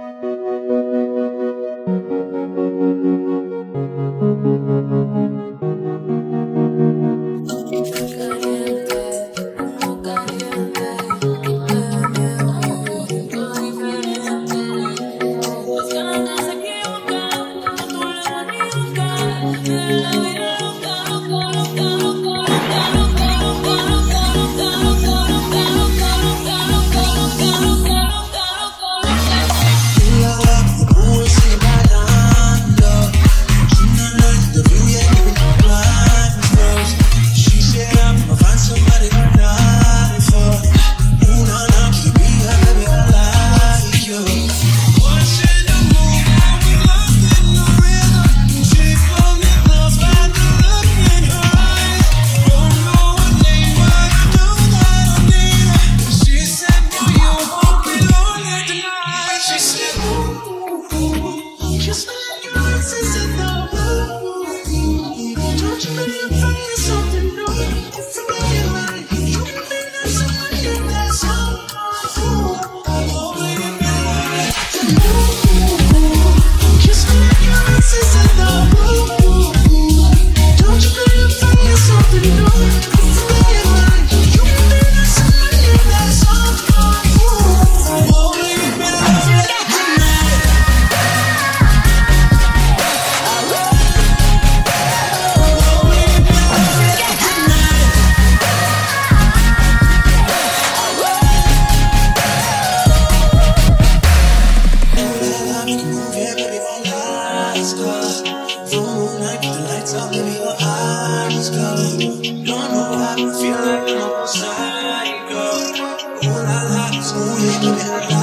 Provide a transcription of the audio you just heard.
Bye. lights off, baby, your eyes closed. Don't know why, but feel like I'm a psycho. All I like is, ooh, yeah,